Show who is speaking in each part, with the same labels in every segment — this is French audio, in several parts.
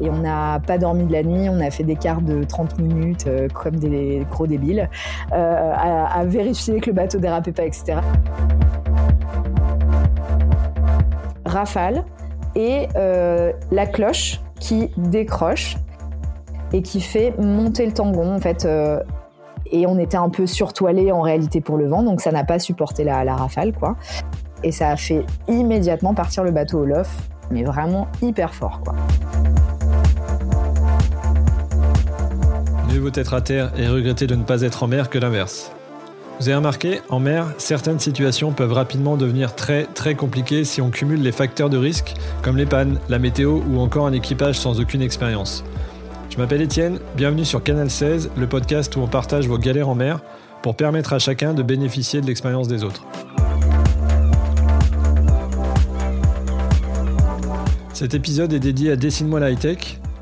Speaker 1: Et on n'a pas dormi de la nuit, on a fait des quarts de 30 minutes comme des gros débiles, à, à vérifier que le bateau dérapait pas, etc. Rafale et la cloche qui décroche et qui fait monter le tangon en fait. Euh, et on était un peu surtoilé en réalité pour le vent, donc ça n'a pas supporté la, rafale quoi. Et ça a fait immédiatement partir le bateau au lof, mais vraiment hyper fort quoi.
Speaker 2: Mieux être à terre et regretter de ne pas être en mer que l'inverse. Vous avez remarqué, en mer, certaines situations peuvent rapidement devenir très très compliquées si on cumule les facteurs de risque comme les pannes, la météo ou encore un équipage sans aucune expérience. Je m'appelle Étienne, bienvenue sur Canal 16, le podcast où on partage vos galères en mer pour permettre à chacun de bénéficier de l'expérience des autres. Cet épisode est dédié à Dessine-moi la high-tech.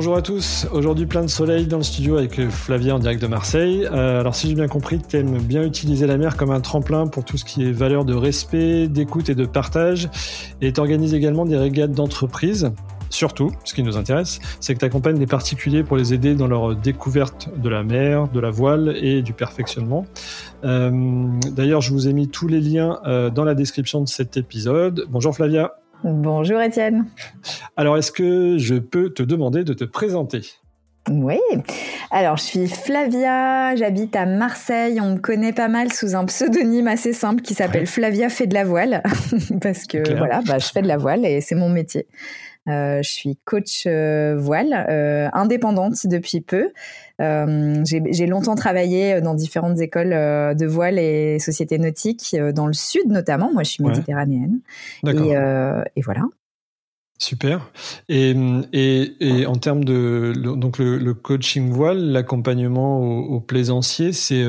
Speaker 2: Bonjour à tous, aujourd'hui plein de soleil dans le studio avec Flavia en direct de Marseille. Euh, alors si j'ai bien compris, tu aimes bien utiliser la mer comme un tremplin pour tout ce qui est valeur de respect, d'écoute et de partage. Et tu organises également des régates d'entreprise. Surtout, ce qui nous intéresse, c'est que tu accompagnes les particuliers pour les aider dans leur découverte de la mer, de la voile et du perfectionnement. Euh, d'ailleurs, je vous ai mis tous les liens euh, dans la description de cet épisode. Bonjour Flavia.
Speaker 1: Bonjour Étienne.
Speaker 2: Alors, est-ce que je peux te demander de te présenter?
Speaker 1: Oui. Alors, je suis Flavia, j'habite à Marseille. On me connaît pas mal sous un pseudonyme assez simple qui s'appelle Flavia fait de la voile. Parce que voilà, bah, je fais de la voile et c'est mon métier. Euh, je suis coach euh, voile, euh, indépendante depuis peu. J'ai longtemps travaillé dans différentes écoles de voile et sociétés nautiques, dans le sud notamment. Moi, je suis méditerranéenne. Et, et, voilà.
Speaker 2: Super. Et, et, et, en termes de donc le, coaching voile, l'accompagnement au, plaisancier, c'est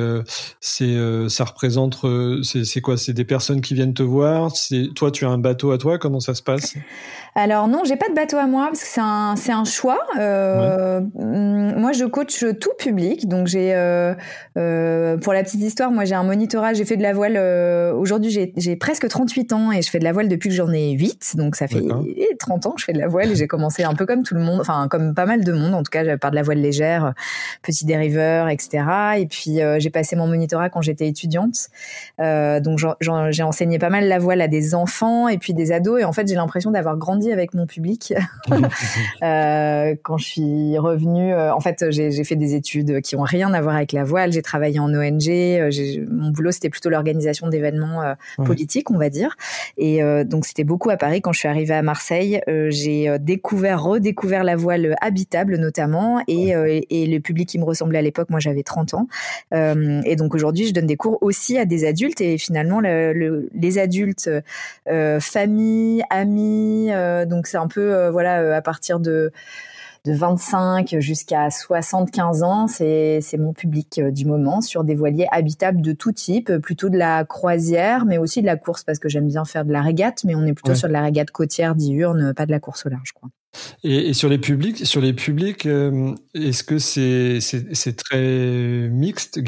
Speaker 2: c'est ça représente c'est quoi? C'est des personnes qui viennent te voir? C'est toi, tu as un bateau à toi? Comment ça se passe?
Speaker 1: Alors non, j'ai pas de bateau à moi parce que c'est un c'est un choix. Euh, moi, je coach tout public, donc j'ai euh, euh, pour la petite histoire, moi j'ai un monitorat, j'ai fait de la voile. Aujourd'hui, j'ai j'ai presque 38 ans et je fais de la voile depuis que j'en ai 8, donc ça fait 30 ans que je fais de la voile et j'ai commencé un peu comme tout le monde, enfin comme pas mal de monde en tout cas, par de la voile légère, petit dériveur, etc. Et puis j'ai passé mon monitorat quand j'étais étudiante, donc j'ai enseigné pas mal la voile à des enfants et puis des ados et en fait j'ai l'impression d'avoir grandi avec mon public. euh, quand je suis revenue, euh, en fait, j'ai fait des études qui ont rien à voir avec la voile. J'ai travaillé en ONG. Euh, mon boulot, c'était plutôt l'organisation d'événements politiques, on va dire. Et donc, c'était beaucoup à Paris. Quand je suis arrivée à Marseille, j'ai découvert, redécouvert la voile habitable, notamment, et, et le public qui me ressemblait à l'époque. Moi, j'avais 30 ans. et donc, aujourd'hui, je donne des cours aussi à des adultes. Et finalement, le, les adultes, famille, amis, donc c'est un peu euh, voilà euh, à partir de de 25 jusqu'à 75 ans, c'est mon public du moment sur des voiliers habitables de tout type, plutôt de la croisière, mais aussi de la course parce que j'aime bien faire de la régate, mais on est plutôt sur de la régate côtière diurne, pas de la course au large, quoi.
Speaker 2: Et, sur les publics, sur les publics, euh, est-ce que c'est c'est très mixte,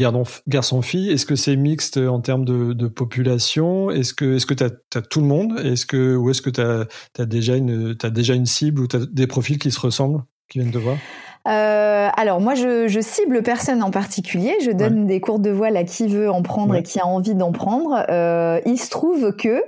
Speaker 2: garçon-fille Est-ce que c'est mixte en termes de, population? Est-ce que est-ce que t'as as tout le monde? Est-ce que ou est-ce que t'as as déjà une t'as déjà une cible ou t'as des profils qui se ressemblent qui viennent te voir?
Speaker 1: Euh, alors moi, je, je, cible personne en particulier. Je donne des cours de voile à qui veut en prendre et qui a envie d'en prendre. Euh, il se trouve que,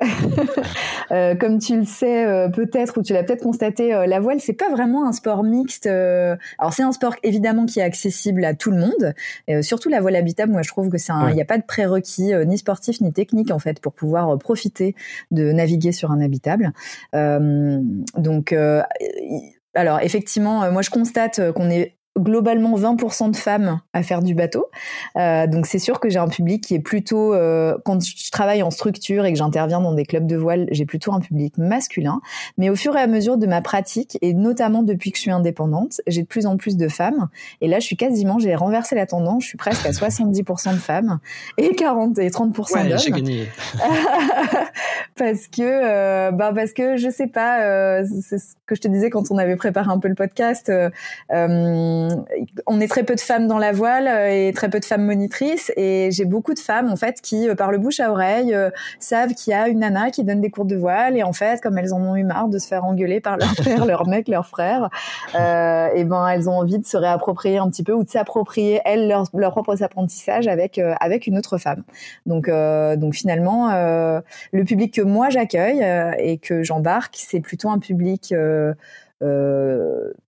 Speaker 1: euh, comme tu le sais euh, peut-être ou tu l'as peut-être constaté, euh, la voile c'est pas vraiment un sport mixte. alors c'est un sport évidemment qui est accessible à tout le monde. surtout la voile habitable, moi je trouve que c'est il n'y a pas de prérequis ni sportif ni technique en fait pour pouvoir profiter de naviguer sur un habitable. donc alors effectivement, euh, moi je constate euh, qu'on est globalement 20% de femmes à faire du bateau. Euh, donc c'est sûr que j'ai un public qui est plutôt, euh, quand je travaille en structure et que j'interviens dans des clubs de voile, j'ai plutôt un public masculin. Mais au fur et à mesure de ma pratique, et notamment depuis que je suis indépendante, j'ai de plus en plus de femmes. Et là, je suis quasiment, j'ai renversé la tendance, je suis presque à 70% de femmes et 40 et 30%
Speaker 2: ouais,
Speaker 1: d'hommes.
Speaker 2: gagné.
Speaker 1: parce que, euh, bah parce que je sais pas, euh, c'est ce que je te disais quand on avait préparé un peu le podcast. Euh, on est très peu de femmes dans la voile euh, et très peu de femmes monitrices et j'ai beaucoup de femmes en fait qui euh, par le bouche à oreille euh, savent qu'il y a une nana qui donne des cours de voile et en fait comme elles en ont eu marre de se faire engueuler par leur père, leur mec, leur frère, et ben elles ont envie de se réapproprier un petit peu ou de s'approprier elles leur, leur propre apprentissage avec avec une autre femme. Donc donc finalement le public que moi j'accueille et que j'embarque c'est plutôt un public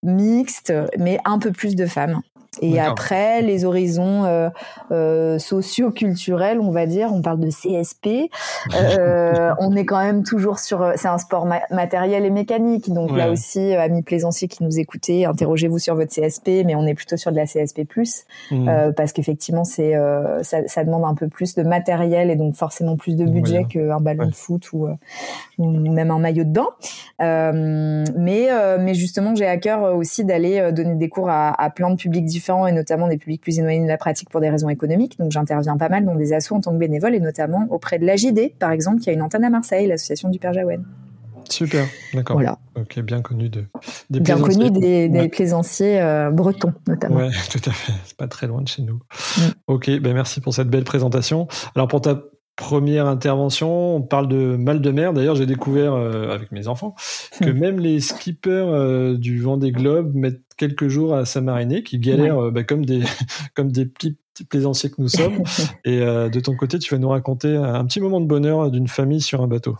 Speaker 1: mixte, mais un peu plus de femmes. Et après, les horizons euh, euh, socio-culturels, on va dire, on parle de CSP. Euh, on est quand même toujours sur. Euh, c'est un sport matériel et mécanique, donc ouais. là aussi, euh, amis plaisanciers qui nous écoutez, interrogez-vous sur votre CSP, mais on est plutôt sur de la CSP+, mmh. euh, parce qu'effectivement, c'est ça, ça, demande un peu plus de matériel et donc forcément plus de budget ouais. qu'un ballon ouais. de foot ou, ou, même un maillot de bain. mais mais justement, j'ai à cœur aussi d'aller donner des cours à, à plein de publics différents et notamment des publics plus éloignés de la pratique pour des raisons économiques. Donc j'interviens pas mal dans des assos en tant que bénévole et notamment auprès de l'AJD, par exemple, qui a une antenne à Marseille, l'association du Père Jaouen.
Speaker 2: Super, d'accord. Voilà. Ok, bien connu de,
Speaker 1: des bien connu des, des ouais. plaisanciers euh, bretons notamment.
Speaker 2: Ouais, tout à fait. C'est pas très loin de chez nous. Mm. Ok, ben merci pour cette belle présentation. Alors pour ta première intervention, on parle de mal de mer. D'ailleurs, j'ai découvert euh, avec mes enfants que mmh. même les skippers euh, du Vendée Globe mettent quelques jours à s'amariner, qui galèrent ouais. euh, bah, comme des comme des petits, petits plaisanciers que nous sommes. Et euh, de ton côté, tu vas nous raconter un petit moment de bonheur d'une famille sur un bateau.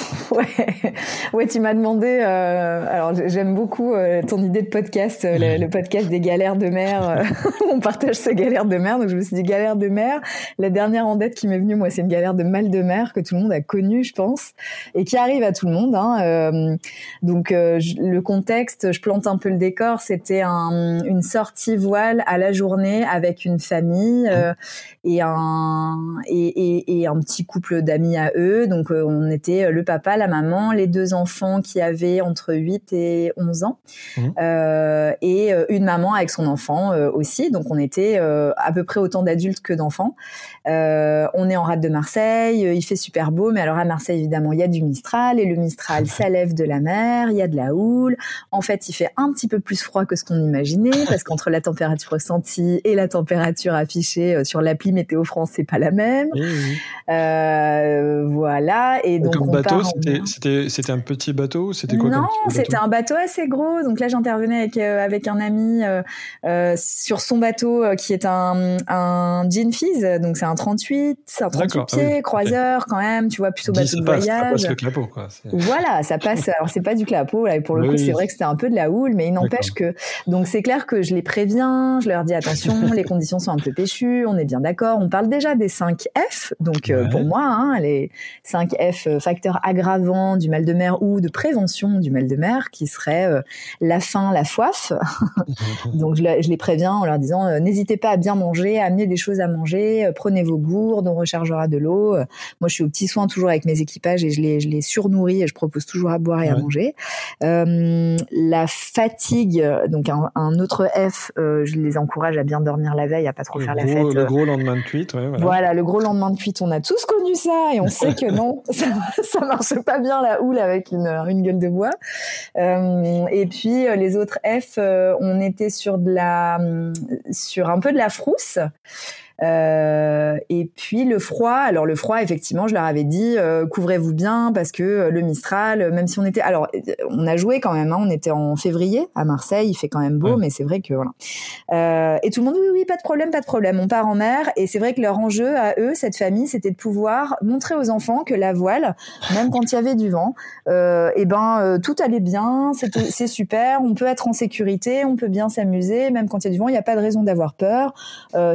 Speaker 1: ouais, ouais, tu m'as demandé. Euh, alors, j'aime beaucoup euh, ton idée de podcast, euh, le, podcast des galères de mer. On partage ces galères de mer, donc je me suis dit galère de mer. La dernière en dette qui m'est venue, moi, c'est une galère de mal de mer que tout le monde a connue, je pense, et qui arrive à tout le monde. Hein. Donc, le contexte, je plante un peu le décor. C'était un, une sortie voile à la journée avec une famille et un et, un petit couple d'amis à eux. Donc, on était le papa, la maman, les deux enfants qui avaient entre 8 et 11 ans, mmh. euh, et une maman avec son enfant euh, aussi. Donc on était euh, à peu près autant d'adultes que d'enfants. Euh, on est en rade de Marseille, il fait super beau, mais alors à Marseille évidemment il y a du Mistral, et le Mistral ça lève de la mer, il y a de la houle. En fait il fait un petit peu plus froid que ce qu'on imaginait, parce qu'entre la température ressentie et la température affichée sur l'appli Météo France, c'est pas la même.
Speaker 2: Oui, oui.
Speaker 1: voilà, et donc
Speaker 2: Comme
Speaker 1: on
Speaker 2: bateau, c'était c'était un petit bateau c'était quoi
Speaker 1: Non, c'était un bateau assez gros. Donc là, j'intervenais avec euh, avec un ami euh, euh, sur son bateau euh, qui est un un Gin Fizz. Donc c'est un 38, c'est un 38 pieds, ah oui. croiseur quand même. Tu vois, plutôt bateau de voyage.
Speaker 2: Ça passe le clapot, quoi.
Speaker 1: Voilà, ça passe. Alors c'est pas du clapot là. Et pour le oui, coup, c'est vrai que c'était un peu de la houle, mais il n'empêche que donc c'est clair que je les préviens, je leur dis attention, les conditions sont un peu péchues. On est bien d'accord. On parle déjà des 5 F. Donc ouais. pour moi, hein, les 5 F facteurs aggravants du mal de mer ou de prévention du mal de mer qui serait euh, la faim, la soif. Donc je, je, les préviens en leur disant euh, n'hésitez pas à bien manger, à amener des choses à manger, euh, vos gourdes, on rechargera de l'eau. moi je suis au petit soin toujours avec mes équipages et je les, je les surnourris et je propose toujours à boire et ouais. à manger. Euh, la fatigue, donc un, un autre F, je les encourage à bien dormir la veille, à pas trop
Speaker 2: le
Speaker 1: faire
Speaker 2: gros,
Speaker 1: la fête.
Speaker 2: Le gros lendemain de cuite, ouais,
Speaker 1: voilà. voilà. le gros lendemain de cuite, on a tous connu ça et on sait que non, ça, ça marche pas bien la houle avec une, une gueule de bois. Euh, et puis euh, les autres F, euh, on était sur de la, sur un peu de la frousse. Euh, et puis le froid, alors le froid, effectivement, je leur avais dit, euh, couvrez-vous bien parce que euh, le Mistral, même si on était, alors on a joué quand même, hein, on était en février à Marseille, il fait quand même beau, ouais. mais c'est vrai que voilà. Euh, et tout le monde, oui, oui, pas de problème, pas de problème, on part en mer. Et c'est vrai que leur enjeu à eux, cette famille, c'était de pouvoir montrer aux enfants que la voile, même quand il y avait du vent, et ben tout allait bien, c'est super, on peut être en sécurité, on peut bien s'amuser, même quand il y a du vent, il n'y a pas de raison d'avoir peur,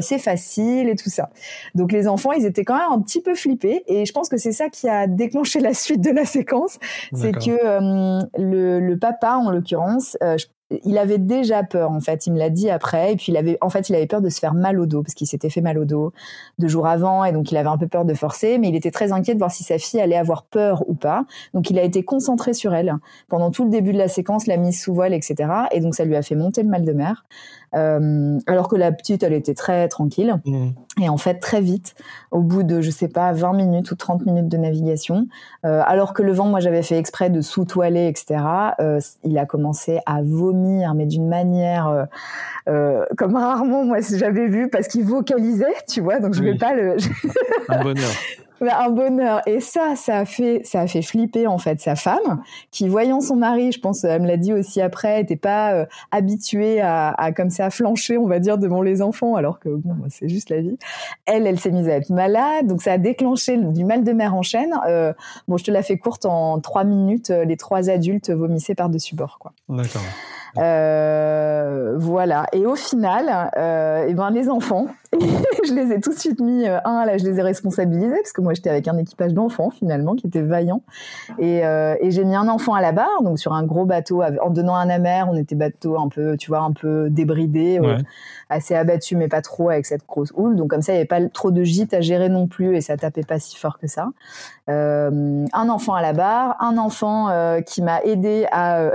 Speaker 1: c'est facile et tout ça. Donc les enfants, ils étaient quand même un petit peu flippés et je pense que c'est ça qui a déclenché la suite de la séquence, c'est que euh, le, le, papa, en l'occurrence, euh, je il avait déjà peur en fait. Il me l'a dit après. Et puis il avait, en fait, il avait peur de se faire mal au dos parce qu'il s'était fait mal au dos deux jours avant et donc il avait un peu peur de forcer. Mais il était très inquiet de voir si sa fille allait avoir peur ou pas. Donc il a été concentré sur elle pendant tout le début de la séquence, la mise sous voile, etc. Et donc ça lui a fait monter le mal de mer. Euh, alors que la petite, elle était très tranquille. Mmh. Et en fait, très vite, au bout de, je sais pas, 20 minutes ou 30 minutes de navigation, euh, alors que le vent, moi, j'avais fait exprès de sous-toiler, etc., euh, il a commencé à vomir, mais d'une manière comme rarement, moi, j'avais vu, parce qu'il vocalisait, tu vois, donc je vais pas le...
Speaker 2: Un bonheur.
Speaker 1: Un bonheur. Et ça, ça a fait, ça a fait flipper en fait sa femme, qui voyant son mari, je pense, elle me l'a dit aussi après, était pas euh, habituée à, à, comme ça flancher, on va dire, devant les enfants, alors que bon, c'est juste la vie. Elle, elle s'est mise à être malade, donc ça a déclenché du mal de mer en chaîne. Euh, bon, je te la fais courte en trois minutes. Euh, les trois adultes vomissaient par dessus bord, quoi.
Speaker 2: D'accord.
Speaker 1: Euh, voilà. Et au final, euh, et eh ben les enfants, je les ai tout de suite mis euh, un là, je les ai responsabilisés parce que moi j'étais avec un équipage d'enfants finalement qui était vaillant et, euh, et j'ai mis un enfant à la barre donc sur un gros bateau en donnant un amer, on était bateau un peu, tu vois, un peu débridé, euh, assez abattu mais pas trop avec cette grosse houle. Donc comme ça il y avait pas trop de gîtes à gérer non plus et ça tapait pas si fort que ça. un enfant à la barre, un enfant qui m'a aidé à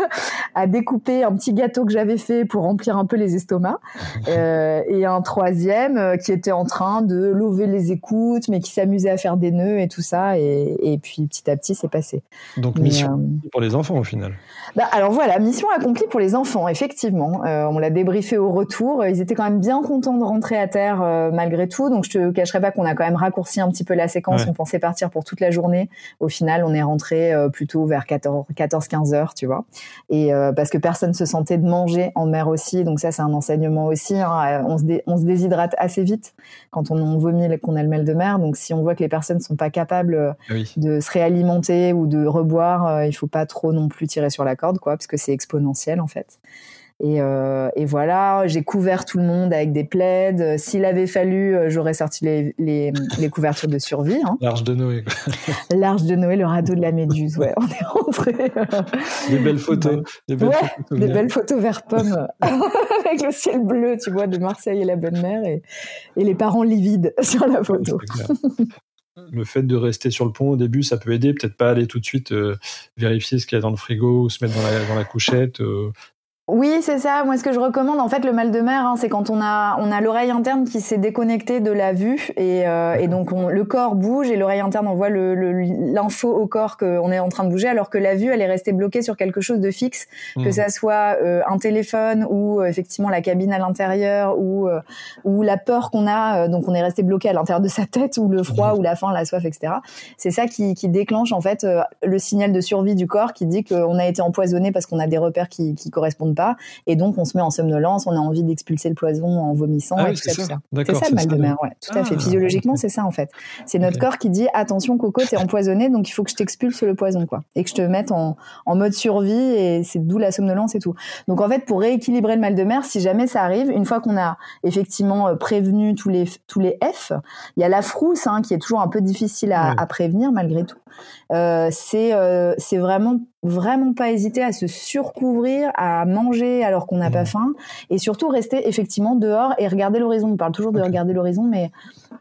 Speaker 1: à découper un petit gâteau que j'avais fait pour remplir un peu les estomacs et un troisième euh, qui était en train de lever les écoutes, mais qui s'amusait à faire des nœuds et tout ça. Et, puis petit à petit, c'est passé.
Speaker 2: Donc mission euh, pour les enfants au final.
Speaker 1: Bah, alors voilà, mission accomplie pour les enfants, effectivement. Euh, on l'a débriefé au retour. Ils étaient quand même bien contents de rentrer à terre malgré tout. Donc je te cacherai pas qu'on a quand même raccourci un petit peu la séquence. On pensait partir pour toute la journée. Au final, on est rentré plutôt vers 14-15 heures, tu vois. Et parce que personne se sentait de manger en mer aussi. Donc ça, c'est un enseignement aussi. Hein. On se, on se déshydrate assez vite quand on, vomit et qu'on a le mal de mer. Donc, si on voit que les personnes ne sont pas capables euh, ah de se réalimenter ou de reboire, euh, il faut pas trop non plus tirer sur la quoi, parce que c'est exponentiel en fait. Euh, et, voilà, j'ai couvert tout le monde avec des plaides. S'il avait fallu, euh, j'aurais sorti les, les, couvertures de survie. Hein.
Speaker 2: L'arche de Noé.
Speaker 1: L'arche de Noé, le radeau de la Méduse. Ouais, on est rentré.
Speaker 2: des belles photos.
Speaker 1: Des belles, photos, des belles photos vert pomme avec le ciel bleu, tu vois, de Marseille et la bonne mer et, et les parents livides sur la photo.
Speaker 2: Le fait de rester sur le pont au début, ça peut aider. Peut-être pas aller tout de suite euh, vérifier ce qu'il y a dans le frigo ou se mettre dans la, dans la couchette.
Speaker 1: Oui, c'est ça. Moi, ce que je recommande, en fait, le mal de mer, hein, c'est quand on a on a l'oreille interne qui s'est déconnectée de la vue et, euh, et donc on, le corps bouge et l'oreille interne envoie l'info le, au corps qu'on est en train de bouger, alors que la vue, elle est restée bloquée sur quelque chose de fixe, que mmh. ça soit euh, un téléphone ou euh, effectivement la cabine à l'intérieur ou ou la peur qu'on a, donc on est resté bloqué à l'intérieur de sa tête ou le froid mmh. ou la faim, la soif, etc. C'est ça qui, qui déclenche en fait le signal de survie du corps qui dit qu'on a été empoisonné parce qu'on a des repères qui qui correspondent pas et donc, on se met en somnolence, on a envie d'expulser le poison en vomissant
Speaker 2: ah c'est ça.
Speaker 1: C'est ça le mal de mer, ouais. Tout à fait. Ah. Physiologiquement, c'est ça en fait. C'est notre corps qui dit attention, Coco, t'es empoisonné, donc il faut que je t'expulse le poison, quoi, et que je te mette en, en mode survie. Et c'est d'où la somnolence et tout. Donc en fait, pour rééquilibrer le mal de mer, si jamais ça arrive, une fois qu'on a effectivement euh, prévenu tous les tous les F, il y a la frousse hein, qui est toujours un peu difficile à, à prévenir malgré tout. Euh, c'est euh, c'est vraiment vraiment pas hésiter à se surcouvrir, à manger alors qu'on n'a pas mmh. faim, et surtout rester effectivement dehors et regarder l'horizon. On parle toujours de regarder l'horizon, mais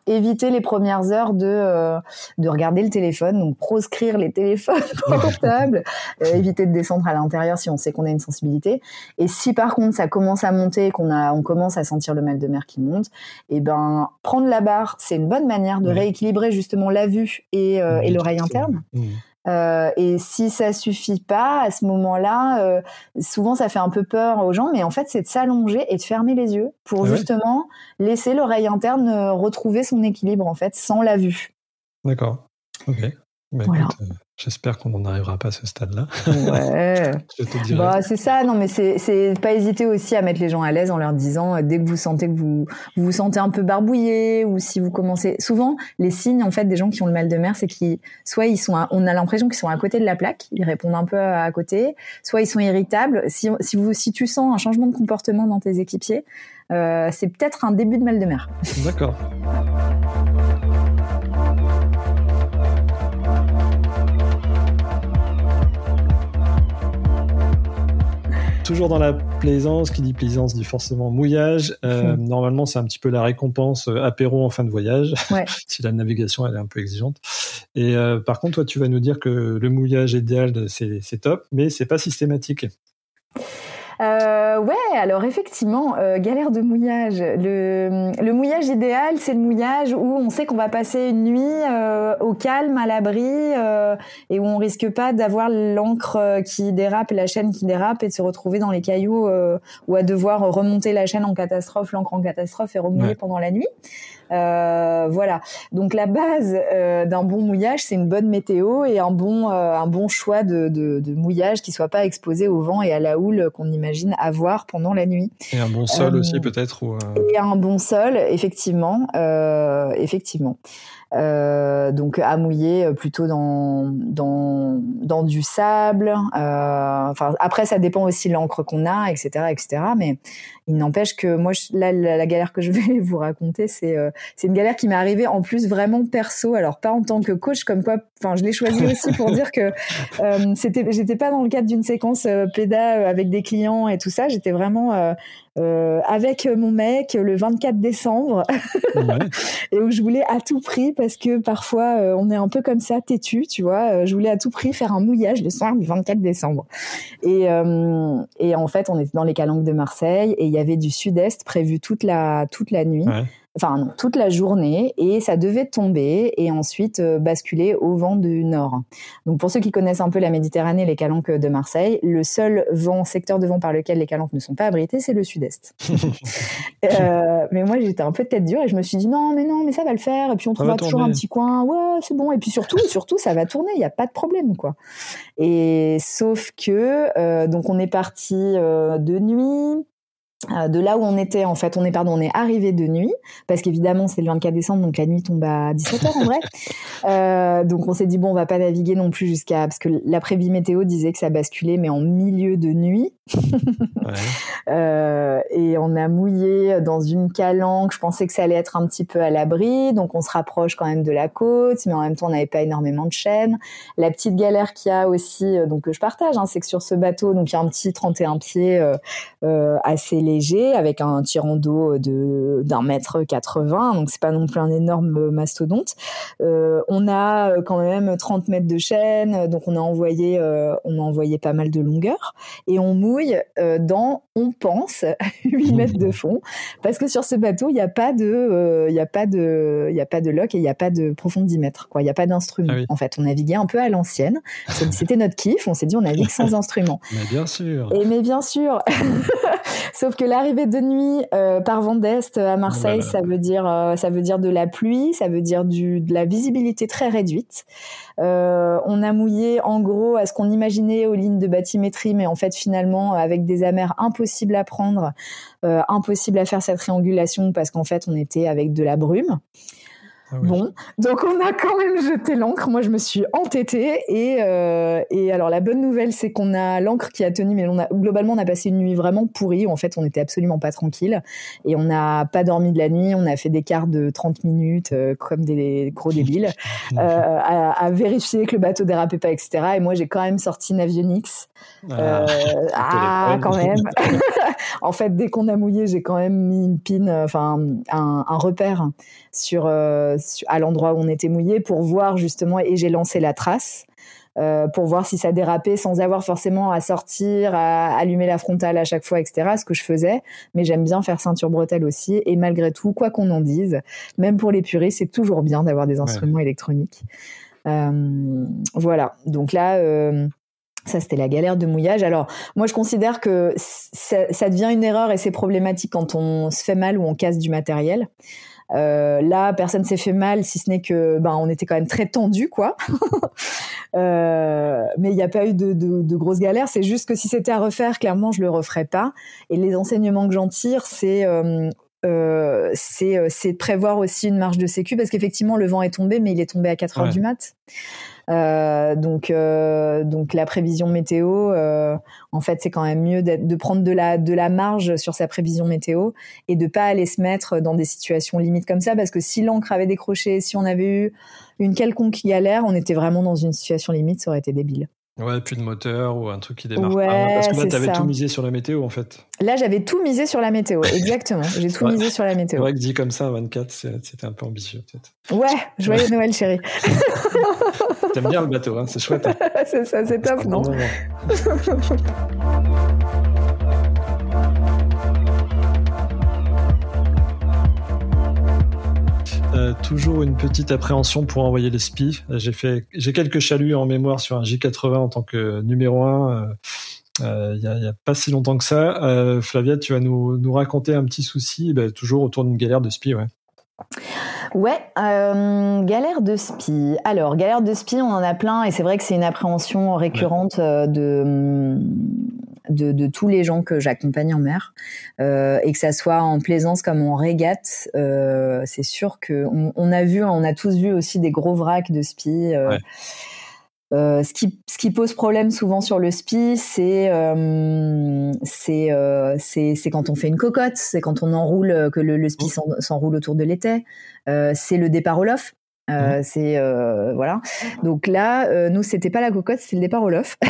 Speaker 1: éviter les premières heures de euh, de regarder le téléphone, donc proscrire les téléphones portables, euh, éviter de descendre à l'intérieur si on sait qu'on a une sensibilité. Et si par contre ça commence à monter, qu'on a on commence à sentir le mal de mer qui monte, et eh ben prendre la barre, c'est une bonne manière de rééquilibrer justement la vue et, euh, et l'oreille interne. Mmh. Euh, et si ça suffit pas, à ce moment-là, euh, souvent ça fait un peu peur aux gens, mais en fait c'est de s'allonger et de fermer les yeux pour ah justement laisser l'oreille interne euh, retrouver son équilibre en fait sans la vue.
Speaker 2: D'accord. Ok. Bah, J'espère qu'on n'en arrivera pas à ce stade-là.
Speaker 1: Ouais. bah, c'est ça, non, mais c'est pas hésiter aussi à mettre les gens à l'aise en leur disant, euh, dès que vous sentez que vous, vous sentez un peu barbouillé ou si vous commencez. Souvent, les signes, en fait, des gens qui ont le mal de mer, c'est qu'ils, soit ils sont, on a l'impression qu'ils sont à côté de la plaque, ils répondent un peu à côté, soit ils sont irritables. Si, si, vous, si tu sens un changement de comportement dans tes équipiers, euh, c'est peut-être un début de mal de mer.
Speaker 2: D'accord. Toujours dans la plaisance, qui dit plaisance dit forcément mouillage. Euh. Normalement, c'est un petit peu la récompense euh, apéro en fin de voyage, si la navigation elle est un peu exigeante. Et euh, par contre, toi, tu vas nous dire que le mouillage idéal, c'est top, mais c'est pas systématique.
Speaker 1: Euh, ouais, alors effectivement, euh, galère de mouillage. Le, le mouillage idéal, c'est le mouillage où on sait qu'on va passer une nuit euh, au calme, à l'abri, euh, et où on risque pas d'avoir l'encre qui dérape, la chaîne qui dérape, et de se retrouver dans les cailloux ou à devoir remonter la chaîne en catastrophe, l'encre en catastrophe et remouiller pendant la nuit. Euh, voilà. Donc la base euh, d'un bon mouillage, c'est une bonne météo et un bon euh, un bon choix de, de, de, mouillage qui soit pas exposé au vent et à la houle qu'on imagine avoir pendant la nuit.
Speaker 2: Et un bon sol aussi peut-être. Ou
Speaker 1: Et un bon sol, effectivement, effectivement. Euh, donc à mouiller euh, plutôt dans dans dans du sable. Euh, enfin après ça dépend aussi l'encre qu'on a, etc., etc. Mais il n'empêche que moi là la, galère que je vais vous raconter c'est euh, c'est une galère qui m'est arrivée en plus vraiment perso. Alors pas en tant que coach comme quoi. Enfin je l'ai choisi aussi pour dire que c'était j'étais pas dans le cadre d'une séquence péda avec des clients et tout ça. J'étais vraiment euh, avec mon mec le 24 décembre. Et où je voulais à tout prix parce que parfois euh, on est un peu comme ça têtu tu vois euh, je voulais à tout prix faire un mouillage le soir du 24 décembre. Et et en fait on était dans les calanques de Marseille et il y avait du sud-est prévu toute la toute la nuit enfin non, toute la journée et ça devait tomber et ensuite euh, basculer au vent du nord. Donc pour ceux qui connaissent un peu la Méditerranée, les calanques de Marseille, le seul vent, secteur de vent par lequel les calanques ne sont pas abrités, c'est le sud-est. euh, mais moi j'étais un peu de tête dure et je me suis dit non mais non mais ça va le faire et puis on trouvera toujours un petit coin, ouais c'est bon et puis surtout surtout ça va tourner, il n'y a pas de problème quoi. Et sauf que euh, donc on est parti euh, de nuit, de là où on était en fait on est pardon on est arrivé de nuit parce qu'évidemment c'est le 24 décembre donc la nuit tombe à 17h en vrai. Euh, donc on s'est dit bon on va pas naviguer non plus jusqu'à parce que l'après-vie météo disait que ça basculait mais en milieu de nuit. Ouais. euh, et on a mouillé dans une calanque. Je pensais que ça allait être un petit peu à l'abri. Donc on se rapproche quand même de la côte mais en même temps on n'avait pas énormément de chaînes. La petite galère qu'il y a aussi euh, donc que je partage hein, c'est que sur ce bateau donc il y a un petit 31 pieds euh, assez léger avec un tirant d'eau de d'un mètre 80 donc c'est pas non plus un énorme mastodonte. Euh, on a euh, quand même 30 mètres de chaîne donc on a envoyé euh, on a envoyé pas mal de longueur. Et on mouille euh, dans on pense 8 mètres de fond. Parce que sur ce bateau il n'y a pas de il y a pas de il y a pas de lock et il n'y a pas de profond de 10 mètres quoi. Il n'y a pas d'instrument ah en fait. On naviguait un peu à l'ancienne. C'était notre kiff. On s'est dit on navigue sans instrument.
Speaker 2: Mais bien sûr.
Speaker 1: Et mais bien sûr. Sauf que l'arrivée de nuit euh, par vent d'est à Marseille, ça veut dire euh, ça veut dire de la pluie, ça veut dire du, de la visibilité très réduite. Euh, on a mouillé en gros à ce qu'on imaginait aux lignes de bathymétrie, mais en fait finalement avec des amers impossibles à prendre, euh, impossible à faire cette triangulation parce qu'en fait on était avec de la brume. Ah bon, donc on a quand même jeté l'encre. Moi, je me suis entêtée et euh, et alors la bonne nouvelle, c'est qu'on a l'encre qui a tenu, mais on a globalement on a passé une nuit vraiment pourrie. Où en fait, on était absolument pas tranquille et on n'a pas dormi de la nuit. On a fait des quarts de 30 minutes euh, comme des gros débiles euh, à, à, vérifier que le bateau dérapait pas, etc. Et moi, j'ai quand même sorti Navionics. Ah, ah quand même. en fait, dès qu'on a mouillé, j'ai quand même mis une pin, enfin un, un repère sur à l'endroit où on était mouillé pour voir justement et j'ai lancé la trace euh, pour voir si ça dérapait sans avoir forcément à sortir, à allumer la frontale à chaque fois, etc. Ce que je faisais, mais j'aime bien faire ceinture bretelle aussi. Et malgré tout, quoi qu'on en dise, même pour les puristes, c'est toujours bien d'avoir des instruments électroniques. Euh, voilà. Donc là. Euh, ça, c'était la galère de mouillage. Alors, moi, je considère que ça, ça devient une erreur et c'est problématique quand on se fait mal ou on casse du matériel. Euh, là, personne s'est fait mal, si ce n'est que ben on était quand même très tendu, quoi. euh, mais il n'y a pas eu de, de, de grosses galères. C'est juste que si c'était à refaire, clairement, je le referais pas. Et les enseignements que j'en tire, c'est euh, euh, c'est c'est de prévoir aussi une marge de sécu parce qu'effectivement le vent est tombé mais il est tombé à 4 heures du mat donc, euh, donc la prévision météo, euh, en fait, c'est quand même mieux de prendre de la de la marge sur sa prévision météo et de pas aller se mettre dans des situations limites comme ça, parce que si l'encre avait décroché, si on avait eu une quelconque galère, on était vraiment dans une situation limite, ça aurait été débile.
Speaker 2: Ouais, plus de moteur ou un truc qui démarre ouais, pas. Parce que là, t'avais tout misé sur la météo, en fait.
Speaker 1: Là, j'avais tout misé sur la météo, exactement. J'ai tout misé sur la météo.
Speaker 2: C'est vrai que dit comme ça, 24, c'était un peu ambitieux, peut-être.
Speaker 1: Ouais, joyeux Noël, chérie.
Speaker 2: T'aimes bien le bateau, hein, c'est chouette. Hein.
Speaker 1: c'est ça, c'est top, non
Speaker 2: Euh, toujours une petite appréhension pour envoyer les spies. J'ai fait, j'ai quelques chaluts en mémoire sur un J80 en tant que numéro 1. Il euh, n'y a, a, pas si longtemps que ça. Euh, Flavia, tu vas nous, nous, raconter un petit souci, bah, toujours autour d'une galère de spi, ouais.
Speaker 1: Ouais, euh, galère de spi. Alors, galère de spi, on en a plein, et c'est vrai que c'est une appréhension récurrente de, de, de, tous les gens que j'accompagne en mer, euh, et que ça soit en plaisance comme en régate. Euh, c'est sûr que on, on, a vu, on a tous vu aussi des gros vracs de spi. Euh, ouais. Euh, ce, qui, ce qui pose problème souvent sur le spi, c'est euh, c'est euh, c'est quand on fait une cocotte, c'est quand on enroule que le, le spi s'enroule autour de l'étai, c'est le départ au lof. Euh, mmh. C'est euh, voilà. Donc là, euh, nous c'était pas la cocotte, c'est le départ au lof.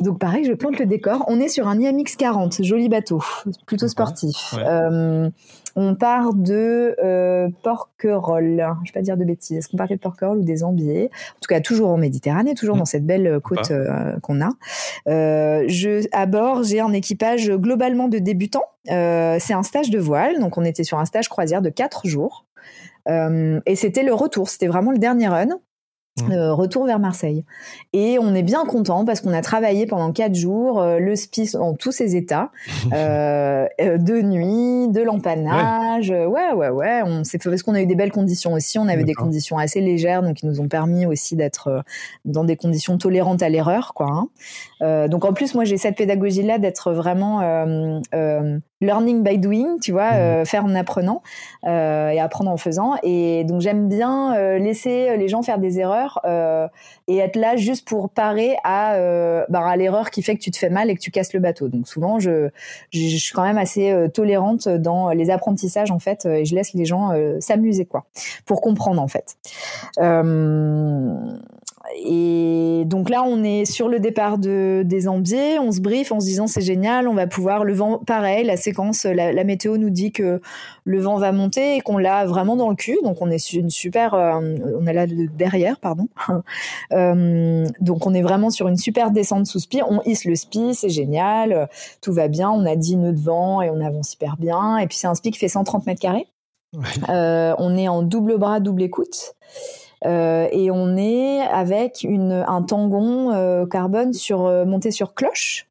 Speaker 1: donc pareil, je plante le décor. On est sur un IMX 40, joli bateau, plutôt sportif. on part de Porquerolles. Je vais pas dire de bêtises. Est-ce qu'on partait de Porquerolles ou des Ambiers? En tout cas, toujours en Méditerranée, toujours mmh. dans cette belle côte qu'on a. je à bord, j'ai un équipage globalement de débutants. c'est un stage de voile, donc on était sur un stage croisière de 4 jours. Euh, et c'était le retour, c'était vraiment le dernier run. Mmh. Euh, retour vers Marseille. Et on est bien content parce qu'on a travaillé pendant quatre jours euh, le SPIS en tous ses états, euh, euh, de nuit, de l'empannage. Ouais, ouais, ouais. ouais. On s'est parce qu'on a eu des belles conditions aussi. On avait des conditions assez légères, donc qui nous ont permis aussi d'être dans des conditions tolérantes à l'erreur, quoi. Hein. donc en plus, moi j'ai cette pédagogie là d'être vraiment learning by doing, tu vois, mmh. faire en apprenant et apprendre en faisant. Et donc j'aime bien laisser les gens faire des erreurs euh, et être là juste pour parer à, euh, bah, à l'erreur qui fait que tu te fais mal et que tu casses le bateau. Donc souvent, je, je, suis quand même assez euh, tolérante dans les apprentissages en fait, et je laisse les gens s'amuser quoi, pour comprendre en fait. Et donc là, on est sur le départ de, des Ambiers, on se brief en se disant c'est génial, on va pouvoir le vent, pareil, la séquence, la, la météo nous dit que le vent va monter et qu'on l'a vraiment dans le cul, donc on est sur une super, euh, on est là derrière, pardon. euh, donc on est vraiment sur une super descente sous spi, on hisse le spi, c'est génial, tout va bien, on a 10 nœuds de vent et on avance hyper bien, et puis c'est un spi qui fait 130 mètres carrés. Euh, on est en double bras, double écoute. Euh, et on est avec un tangon euh, carbone sur, euh, monté sur cloche.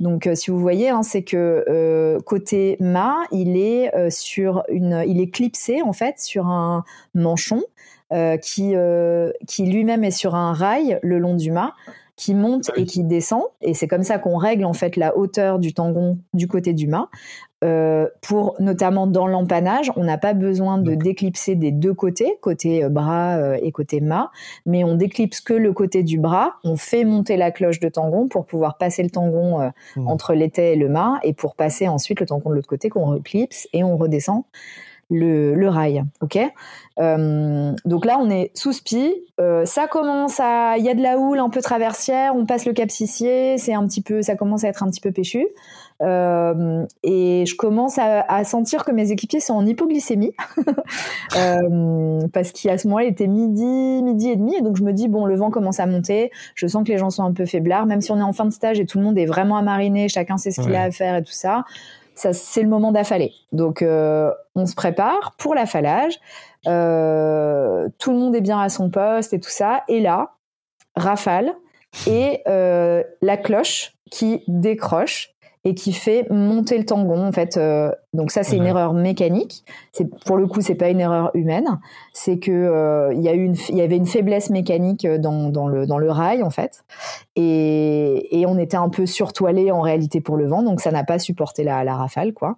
Speaker 1: Donc, si vous voyez, hein, c'est que côté mât, il est sur une, il est clipsé en fait sur un manchon qui, qui lui-même est sur un rail le long du mât qui monte et qui descend. Et c'est comme ça qu'on règle en fait la hauteur du tangon du côté du mât. Euh, pour notamment dans l'empannage, on n'a pas besoin de déclipser des deux côtés, côté euh, bras euh, et côté mât, mais on déclipse que le côté du bras. On fait monter la cloche de tangon pour pouvoir passer le tangon mmh. entre l'étai et le mât, et pour passer ensuite le tangon de l'autre côté qu'on reclipse et on redescend le, le rail. Ok? Euh, donc là, on est sous spi. Euh, ça commence à, il y a de la houle un peu traversière. On passe le Cap Sissier. C'est un petit peu, ça commence à être un petit peu péchu. Euh, et je commence à, à, sentir que mes équipiers sont en hypoglycémie parce qu'à ce moment-là, il était midi, midi et demi, et donc je me dis bon, le vent commence à monter. Je sens que les gens sont un peu faiblards, même si on est en fin de stage et tout le monde est vraiment à mariner, chacun sait ce qu'il a à faire et tout ça ça c'est le moment d'affaler. Donc euh, on se prépare pour l'affalage. Euh, tout le monde est bien à son poste et tout ça. Et là, rafale et euh, la cloche qui décroche et qui fait monter le tangon en fait. Euh, donc ça c'est une erreur mécanique. C'est pour le coup c'est pas une erreur humaine. C'est que euh, il y a une il y avait une faiblesse mécanique dans, dans le dans le rail en fait et, et on était un peu surtoilé en réalité pour le vent donc ça n'a pas supporté la, la rafale quoi.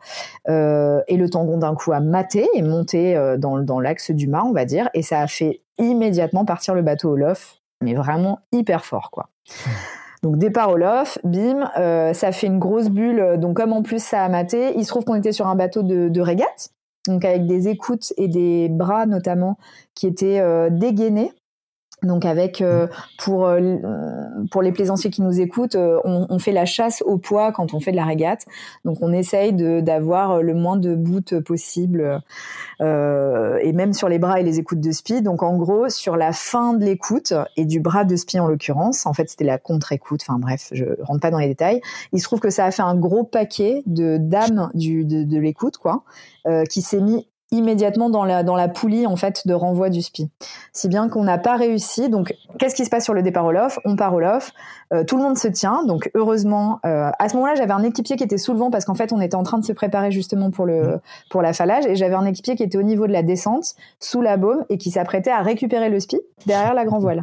Speaker 1: Euh, et le tangon d'un coup a maté et monté dans dans l'axe du mât on va dire et ça a fait immédiatement partir le bateau au lof mais vraiment hyper fort quoi. Donc départ au bim, euh, ça fait une grosse bulle. Donc comme en plus ça a maté, il se trouve qu'on était sur un bateau de, de, régate, donc avec des écoutes et des bras notamment qui étaient euh, dégainés. Donc avec euh, pour euh, pour les plaisanciers qui nous écoutent, euh, on, on, fait la chasse au poids quand on fait de la régate. Donc on essaye de d'avoir le moins de bouts possible euh, et même sur les bras et les écoutes de spi. Donc en gros sur la fin de l'écoute et du bras de spi en l'occurrence, en fait c'était la contre-écoute. Enfin bref, je rentre pas dans les détails. Il se trouve que ça a fait un gros paquet de dames du de, de l'écoute quoi, euh, qui s'est mis immédiatement dans la dans la poulie en fait de renvoi du SPI. Si bien qu'on n'a pas réussi. Donc qu'est-ce qui se passe sur le départ au lof On part au lof, euh, tout le monde se tient. Donc heureusement, euh, à ce moment-là, j'avais un équipier qui était sous le vent parce qu'en fait, on était en train de se préparer justement pour le mmh. pour la falage et j'avais un équipier qui était au niveau de la descente, sous la baume et qui s'apprêtait à récupérer le SPI derrière la grand voile.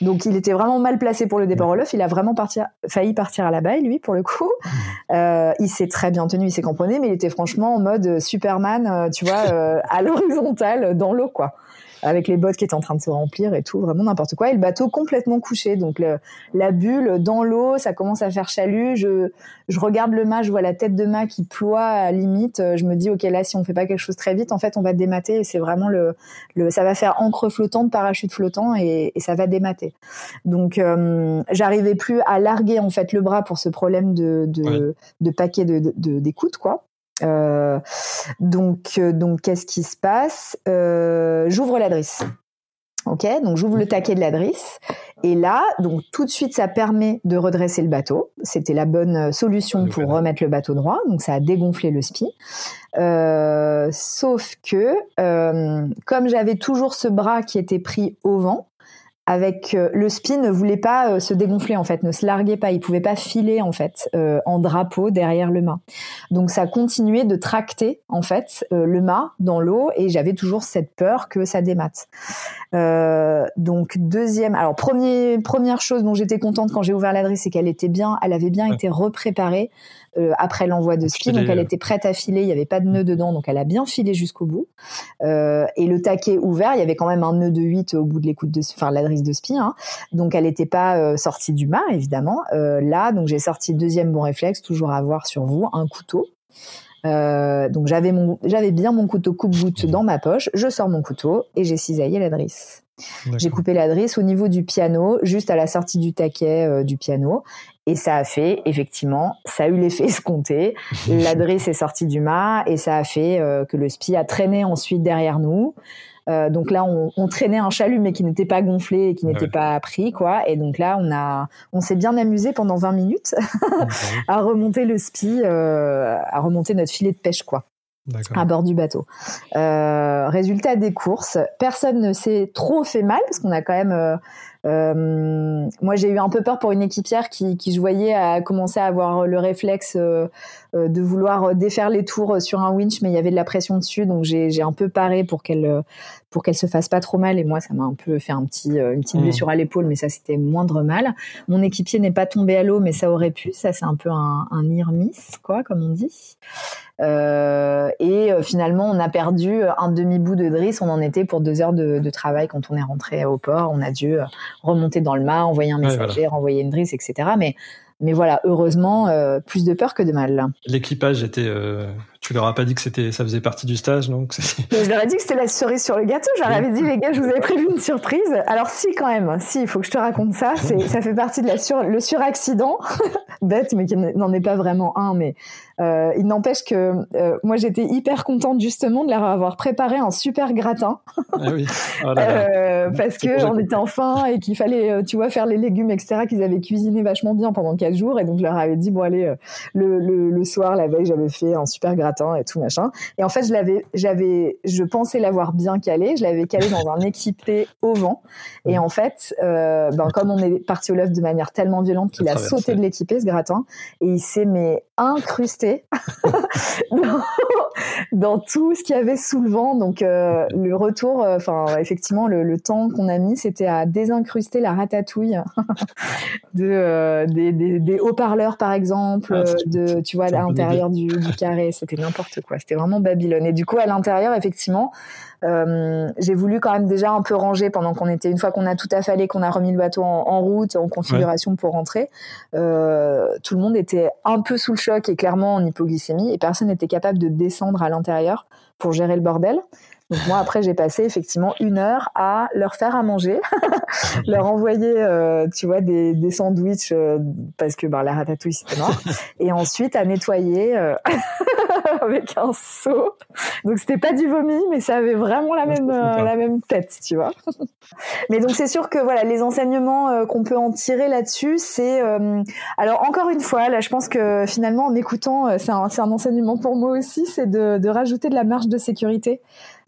Speaker 1: Donc il était vraiment mal placé pour le départ au lof. Il a vraiment parti, failli partir à la baille lui pour le coup. Mmh. Euh, il s'est très bien tenu, il s'est cramponné, mais il était franchement en mode Superman, tu vois. Euh, à l'horizontale dans l'eau, quoi avec les bottes qui étaient en train de se remplir et tout, vraiment n'importe quoi. Et le bateau complètement couché, donc la bulle dans l'eau, ça commence à faire chalut. Je, je regarde le mât, je vois la tête de mât qui ploie à limite. Je me dis ok là, si on fait pas quelque chose très vite, en fait, on va démater. Et c'est vraiment le, le, ça va faire encre flottante, parachute flottant et, et ça va démater. Donc euh, j'arrivais plus à larguer en fait le bras pour ce problème de de, de paquet de d'écoute quoi. Euh, donc, euh, donc qu'est-ce qui se passe? Euh, J'ouvre la drisse. Ok, donc j'ouvre le taquet de la drisse et là, donc tout de suite, ça permet de redresser le bateau. C'était la bonne solution pour remettre le bateau droit, donc ça a dégonflé le spi. Euh, sauf que comme j'avais toujours ce bras qui était pris au vent, avec euh, le spi ne voulait pas euh, se dégonfler en fait, ne se larguait pas, il pouvait pas filer en fait euh, en drapeau derrière le mât. Donc ça continuait de tracter en fait le mât dans l'eau et j'avais toujours cette peur que ça démate. donc deuxième, alors premier, première chose dont j'étais contente quand j'ai ouvert l'adresse, c'est qu'elle était bien, elle avait bien été repréparée euh, après l'envoi de ski. Donc elle était prête à filer, il n'y avait pas de nœud dedans, donc elle a bien filé jusqu'au bout. Euh, et le taquet ouvert, il y avait quand même un nœud de 8 au bout de l'écoute de, enfin l'adresse de spi. Hein. Donc elle n'était pas euh, sortie du mât, évidemment. Euh, là, donc j'ai sorti deuxième bon réflexe, toujours à avoir sur vous, un couteau. Euh, donc j'avais mon, j'avais bien mon couteau coupe-goutte dans ma poche. Je sors mon couteau et j'ai cisaillé la drisse. J'ai coupé la drisse au niveau du piano, juste à la sortie du taquet euh, du piano. Et ça a fait, effectivement, ça a eu l'effet escompté. la drisse est sortie du mât et ça a fait euh, que le spi a traîné ensuite derrière nous. Euh, donc là, on, on, traînait un chalut mais qui n'était pas gonflé et qui n'était pas pris, quoi. Et donc là, on a, on s'est bien amusé pendant 20 minutes à remonter le spi, euh, à remonter notre filet de pêche, quoi à bord du bateau. Euh, résultat des courses, personne ne s'est trop fait mal parce qu'on a quand même euh, euh, moi, j'ai eu un peu peur pour une équipière qui, qui je voyais a commencé à avoir le réflexe euh, euh, de vouloir défaire les tours sur un winch, mais il y avait de la pression dessus, donc j'ai un peu paré pour qu'elle pour qu'elle se fasse pas trop mal. Et moi, ça m'a un peu fait un petit une petite mmh. blessure à l'épaule, mais ça c'était moindre mal. Mon équipier n'est pas tombé à l'eau, mais ça aurait pu. Ça c'est un peu un, un near miss, quoi, comme on dit. Euh, et finalement, on a perdu un demi bout de drisse. On en était pour deux heures de, de, travail quand on est rentré au port. On a dû remonter dans le mât, envoyer un messager, renvoyer une drisse, etc. Mais mais voilà, heureusement, euh, plus de peur que de mal.
Speaker 2: L'équipage était euh, tu leur as pas dit que c'était, ça faisait partie du stage, donc
Speaker 1: Je leur ai dit que c'était la cerise sur le gâteau. J'aurais avais dit, les gars, je vous avais prévu une surprise. Alors si, quand même, si, il faut que je te raconte ça. C'est, ça fait partie de la sur, le suraccident. Bête, mais qui n'en est pas vraiment un. Mais euh, il n'empêche que euh, moi, j'étais hyper contente justement de leur avoir préparé un super gratin.
Speaker 2: ah oui.
Speaker 1: Oh euh, parce que on était enfin et qu'il fallait, tu vois, faire les légumes, etc. Qu'ils avaient cuisiné vachement bien pendant quatre jours. Et donc, je leur avais dit, bon allez, le, le, le soir, la veille, j'avais fait un super gratin et tout machin. Et en fait, je l'avais, j'avais, je pensais l'avoir bien calé. Je l'avais calé dans un équipé au vent. Et en fait, ben comme on est parti au l'œuf de manière tellement violente qu'il a sauté de l'équipé ce gratin et il s'est mais incrusté dans, dans, tout ce qu'il y avait sous le vent. Donc euh, le retour, euh, effectivement le, le temps qu'on a mis, c'était à désincruster la ratatouille de euh, des, des, des haut-parleurs par exemple, ah, de tu vois à l'intérieur du, du carré. C'était n'importe quoi. C'était vraiment Babylone. Et du coup, à l'intérieur, effectivement, j'ai voulu quand même déjà un peu ranger pendant qu'on était une fois qu'on a tout affalé, qu'on a remis le bateau en, route, en configuration pour rentrer. tout le monde était un peu sous le choc et clairement en hypoglycémie et personne n'était capable de descendre à l'intérieur pour gérer le bordel. Donc moi après j'ai passé effectivement une heure à leur faire à manger, leur envoyer euh, tu vois des, des sandwichs euh, parce que ben la ratatouille c'était noir et ensuite à nettoyer euh, avec un seau. Donc c'était pas du vomi mais ça avait vraiment la même la même tête tu vois. mais donc c'est sûr que voilà les enseignements qu'on peut en tirer là-dessus c'est alors encore une fois là je pense que finalement en écoutant c'est un, un enseignement pour moi aussi c'est de, de rajouter de la marge de sécurité.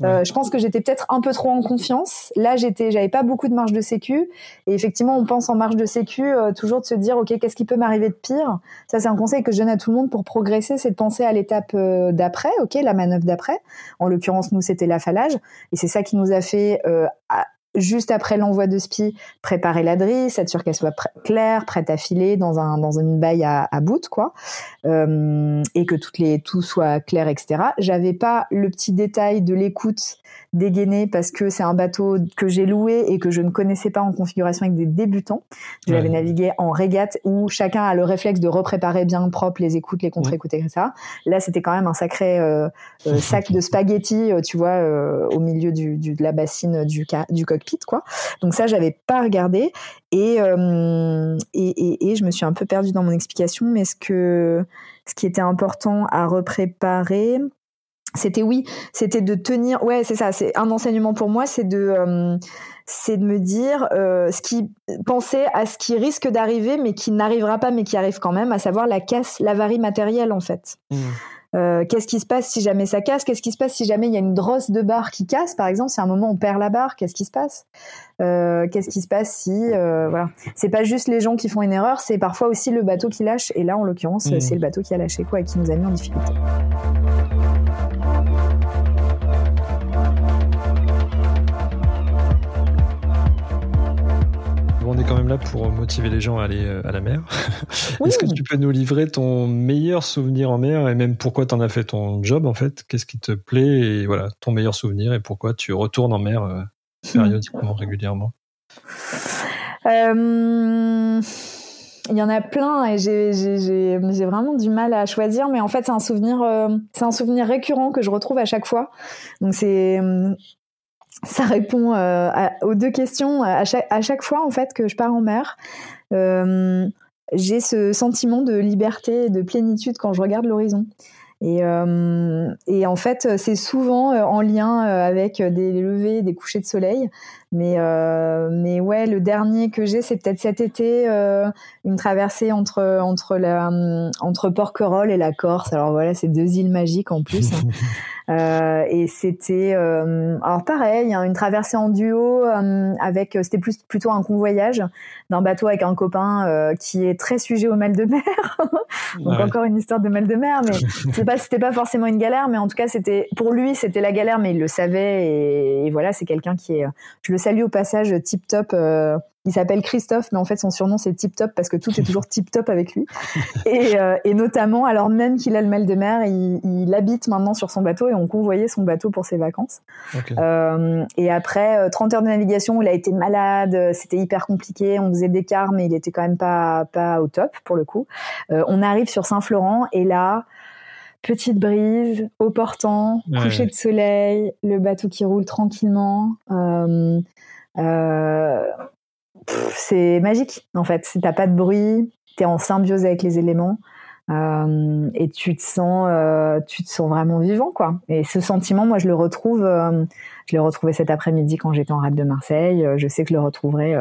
Speaker 1: Euh, je pense que j'étais peut-être un peu trop en confiance. Là, j'étais, j'avais pas beaucoup de marge de sécu. Et effectivement, on pense en marge de sécu euh, toujours de se dire, ok, qu'est-ce qui peut m'arriver de pire? Ça, c'est un conseil que je donne à tout le monde pour progresser, c'est de penser à l'étape euh, d'après, ok, la manœuvre d'après. En l'occurrence, nous, c'était l'affalage, et c'est ça qui nous a fait juste après l'envoi de SPI, préparer la drisse, être sûr qu'elle soit claire, prête à filer dans un dans une baille à, à bout, quoi, euh, et que toutes les tout soit clair, etc. J'avais pas le petit détail de l'écoute dégainé parce que c'est un bateau que j'ai loué et que je ne connaissais pas en configuration avec des débutants. Je l'avais navigué en régate où chacun a le réflexe de repréparer bien propre les écoutes, les contre-écoutes et ça. Là, c'était quand même un sacré euh, euh, sac de spaghettis, euh, tu vois, au milieu du, du, de la bassine du, du cockpit, Donc ça, j'avais pas regardé et, et je me suis un peu perdue dans mon explication, mais ce que ce qui était important à repréparer, c'était oui, c'était de tenir. Ouais, c'est ça. C'est un enseignement pour moi, c'est de, euh, c'est de me dire euh, ce qui penser à ce qui risque d'arriver, mais qui n'arrivera pas, mais qui arrive quand même, à savoir la casse, l'avarie matérielle en fait. Mmh. Euh, qu'est-ce qui se passe si jamais ça casse? Qu'est-ce qui se passe si jamais il y a une drosse de barre qui casse, par exemple Si à un moment on perd la barre, qu'est-ce qui se passe? Qu'est-ce qui se passe si voilà C'est pas juste les gens qui font une erreur, c'est parfois aussi le bateau qui lâche. Et là, en l'occurrence, mmh. c'est le bateau qui a lâché quoi et qui nous a mis en difficulté.
Speaker 2: On est quand même là pour motiver les gens à aller euh, à la mer. Est-ce que tu peux nous livrer ton meilleur souvenir en mer et même pourquoi tu en as fait ton job en fait? Qu'est-ce qui te plaît et voilà ton meilleur souvenir et pourquoi tu retournes en mer euh, périodiquement, régulièrement?
Speaker 1: Euh, Il y en a plein et j'ai vraiment du mal à choisir, mais en fait c'est un souvenir, c'est un souvenir récurrent que je retrouve à chaque fois. Donc c'est ça répond euh, aux deux questions à chaque, fois en fait que je pars en mer. Euh, j'ai ce sentiment de liberté et de plénitude quand je regarde l'horizon. Et, euh, et, en fait, c'est souvent en lien avec des levées, des couchers de soleil. Mais, mais ouais, le dernier que j'ai, c'est peut-être cet été, une traversée entre, entre, la, entre Porquerolles et la Corse. Alors voilà, c'est deux îles magiques en plus. Euh, et c'était euh, alors pareil, hein, une traversée en duo euh, avec c'était plus plutôt un convoyage d'un bateau avec un copain qui est très sujet au mal de mer. Donc encore une histoire de mal de mer, mais c'est pas c'était pas forcément une galère, mais en tout cas c'était pour lui c'était la galère, mais il le savait et, et voilà c'est quelqu'un qui est je le salue au passage tip top il s'appelle Christophe, mais en fait son surnom c'est Tip Top parce que tout est toujours tip top avec lui. Et, euh, et notamment, alors même qu'il a le mal de mer, il, il, habite maintenant sur son bateau et on convoyait son bateau pour ses vacances. Euh, et après 30 euh, heures de navigation, il a été malade, c'était hyper compliqué, on faisait des quarts, mais il était quand même pas pas au top pour le coup. Euh, on arrive sur Saint-Florent et là, petite brise, au portant, coucher de soleil, le bateau qui roule tranquillement. Euh, euh, c'est magique en fait. Si t'as pas de bruit, t'es en symbiose avec les éléments euh, et tu te sens, euh, tu te sens vraiment vivant quoi. Et ce sentiment, moi, je le retrouve, euh, je l'ai retrouvé cet après-midi quand j'étais en rade de Marseille. je sais que je le retrouverai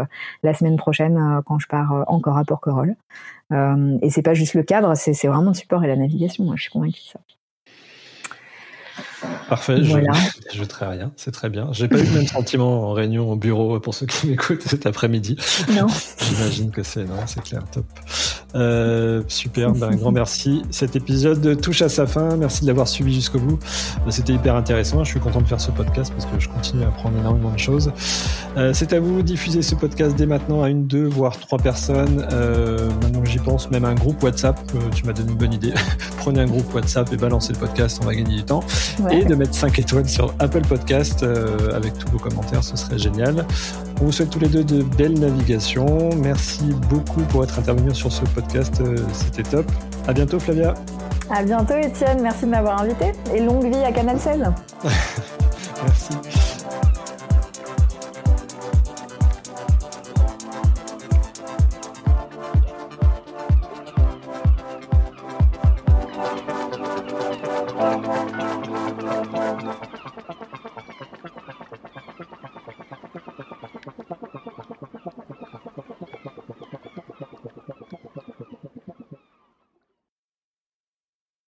Speaker 1: la semaine prochaine quand je pars encore à Porquerolles. et c'est pas juste le cadre, c'est vraiment le support et la navigation. Moi, je suis convaincue de ça.
Speaker 2: Parfait, je n'ajouterai rien, c'est très bien. J'ai pas eu le même sentiment en réunion au bureau pour ceux qui m'écoutent cet après-midi. Non. J'imagine que c'est non, c'est clair, top. Euh, super, ben, un grand merci. Cet épisode touche à sa fin. Merci de l'avoir suivi jusqu'au bout. C'était hyper intéressant. Je suis content de faire ce podcast parce que je continue à apprendre énormément de choses. Euh, c'est à vous. Diffusez ce podcast dès maintenant à une, deux, voire trois personnes. Euh, maintenant j'y pense, même un groupe WhatsApp. Tu m'as donné une bonne idée. Prenez un groupe WhatsApp et balancez le podcast. On va gagner du temps. Et de mettre 5 étoiles sur Apple Podcast avec tous vos commentaires. Ce serait génial. On vous souhaite tous les deux de belles navigations. Merci beaucoup pour être intervenu sur ce podcast. C'était top. À bientôt, Flavia.
Speaker 1: À bientôt, Étienne. Merci de m'avoir invité. Et longue vie à Canal 16.
Speaker 2: Merci.